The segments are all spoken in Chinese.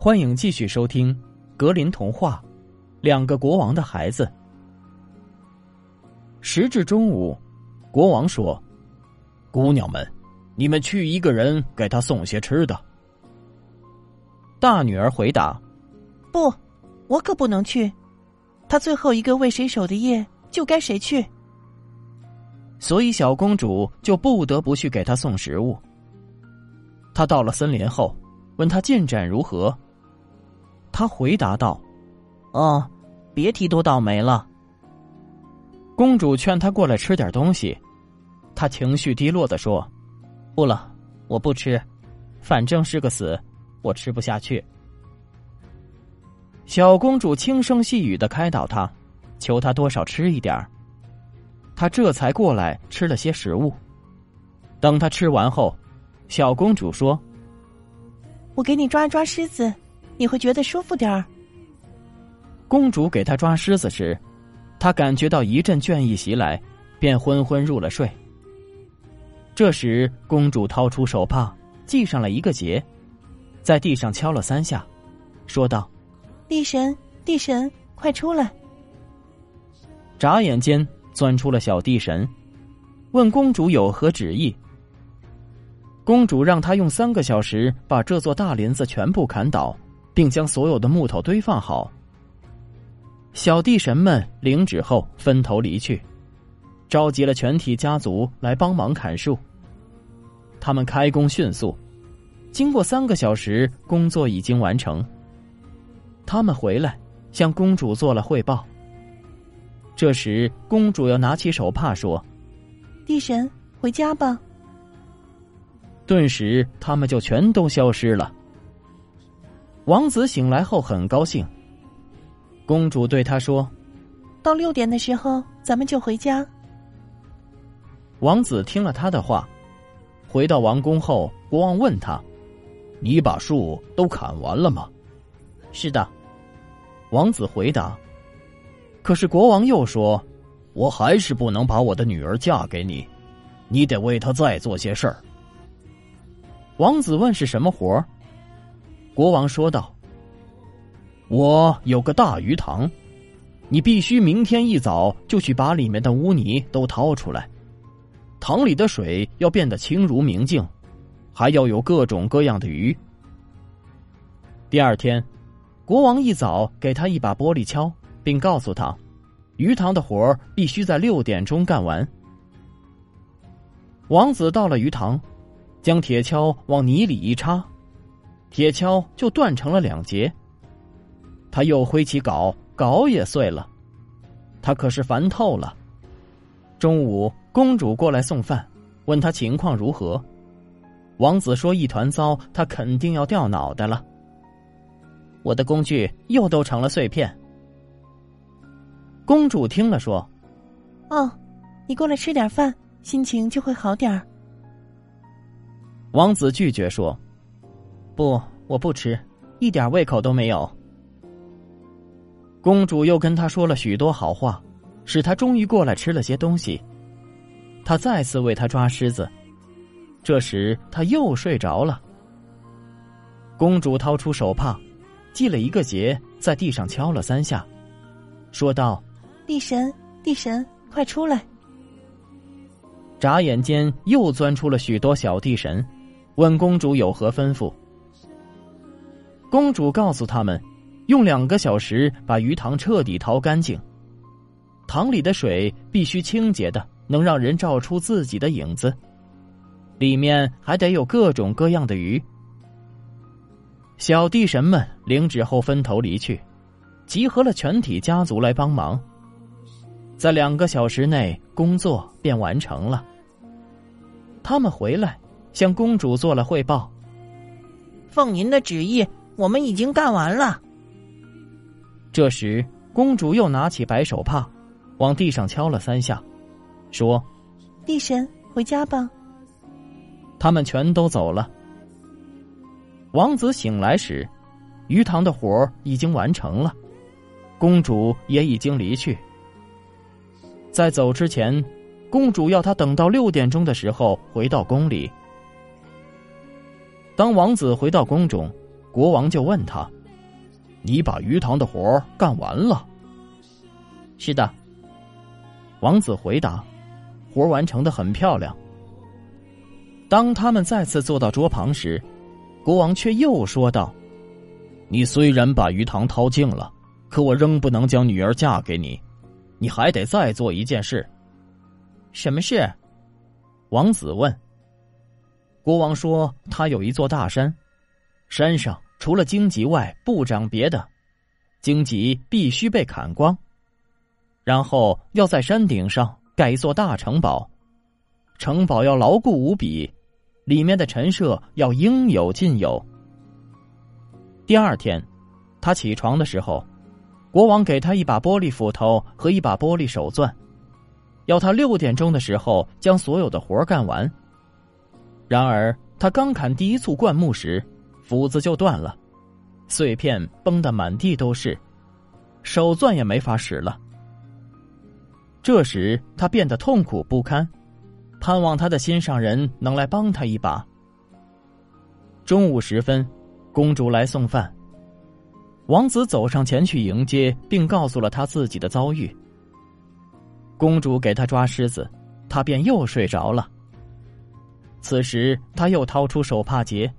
欢迎继续收听《格林童话》，两个国王的孩子。时至中午，国王说：“姑娘们，你们去一个人给他送些吃的。”大女儿回答：“不，我可不能去。他最后一个为谁守的夜，就该谁去。”所以小公主就不得不去给他送食物。她到了森林后，问他进展如何。他回答道：“哦，别提多倒霉了。”公主劝他过来吃点东西，他情绪低落的说：“不了，我不吃，反正是个死，我吃不下去。”小公主轻声细语的开导他，求他多少吃一点他这才过来吃了些食物。等他吃完后，小公主说：“我给你抓一抓狮子，你会觉得舒服点儿。”公主给他抓狮子时。他感觉到一阵倦意袭来，便昏昏入了睡。这时，公主掏出手帕，系上了一个结，在地上敲了三下，说道：“地神，地神，快出来！”眨眼间，钻出了小地神，问公主有何旨意。公主让他用三个小时把这座大林子全部砍倒，并将所有的木头堆放好。小地神们领旨后分头离去，召集了全体家族来帮忙砍树。他们开工迅速，经过三个小时，工作已经完成。他们回来向公主做了汇报。这时，公主要拿起手帕说：“地神，回家吧。”顿时，他们就全都消失了。王子醒来后很高兴。公主对他说：“到六点的时候，咱们就回家。”王子听了他的话，回到王宫后，国王问他：“你把树都砍完了吗？”“是的。”王子回答。可是国王又说：“我还是不能把我的女儿嫁给你，你得为她再做些事儿。”王子问：“是什么活儿？”国王说道。我有个大鱼塘，你必须明天一早就去把里面的污泥都掏出来。塘里的水要变得清如明镜，还要有各种各样的鱼。第二天，国王一早给他一把玻璃锹，并告诉他，鱼塘的活必须在六点钟干完。王子到了鱼塘，将铁锹往泥里一插，铁锹就断成了两截。他又挥起镐，镐也碎了。他可是烦透了。中午，公主过来送饭，问他情况如何。王子说：“一团糟，他肯定要掉脑袋了。”我的工具又都成了碎片。公主听了说：“哦，你过来吃点饭，心情就会好点儿。”王子拒绝说：“不，我不吃，一点胃口都没有。”公主又跟他说了许多好话，使他终于过来吃了些东西。他再次为他抓狮子，这时他又睡着了。公主掏出手帕，系了一个结，在地上敲了三下，说道：“地神，地神，快出来！”眨眼间又钻出了许多小地神，问公主有何吩咐。公主告诉他们。用两个小时把鱼塘彻底掏干净，塘里的水必须清洁的，能让人照出自己的影子，里面还得有各种各样的鱼。小地神们领旨后分头离去，集合了全体家族来帮忙。在两个小时内，工作便完成了。他们回来向公主做了汇报：“奉您的旨意，我们已经干完了。”这时，公主又拿起白手帕，往地上敲了三下，说：“地神，回家吧。”他们全都走了。王子醒来时，鱼塘的活已经完成了，公主也已经离去。在走之前，公主要他等到六点钟的时候回到宫里。当王子回到宫中，国王就问他：“你把鱼塘的活干完了？”“是的。”王子回答，“活完成的很漂亮。”当他们再次坐到桌旁时，国王却又说道：“你虽然把鱼塘掏净了，可我仍不能将女儿嫁给你，你还得再做一件事。”“什么事？”王子问。国王说：“他有一座大山，山上除了荆棘外不长别的，荆棘必须被砍光，然后要在山顶上盖一座大城堡，城堡要牢固无比。”里面的陈设要应有尽有。第二天，他起床的时候，国王给他一把玻璃斧头和一把玻璃手钻，要他六点钟的时候将所有的活干完。然而，他刚砍第一簇灌木时，斧子就断了，碎片崩得满地都是，手钻也没法使了。这时，他变得痛苦不堪。盼望他的心上人能来帮他一把。中午时分，公主来送饭，王子走上前去迎接，并告诉了他自己的遭遇。公主给他抓狮子，他便又睡着了。此时，他又掏出手帕结，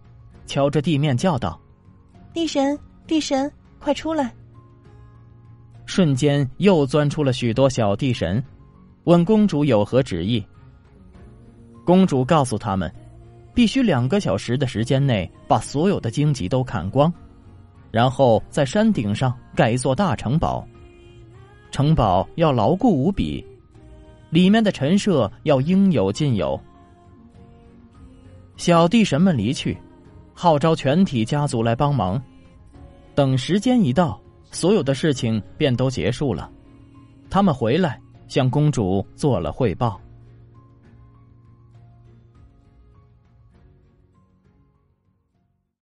敲着地面叫道：“地神，地神，快出来！”瞬间又钻出了许多小地神，问公主有何旨意。公主告诉他们，必须两个小时的时间内把所有的荆棘都砍光，然后在山顶上盖一座大城堡。城堡要牢固无比，里面的陈设要应有尽有。小地神们离去，号召全体家族来帮忙。等时间一到，所有的事情便都结束了。他们回来向公主做了汇报。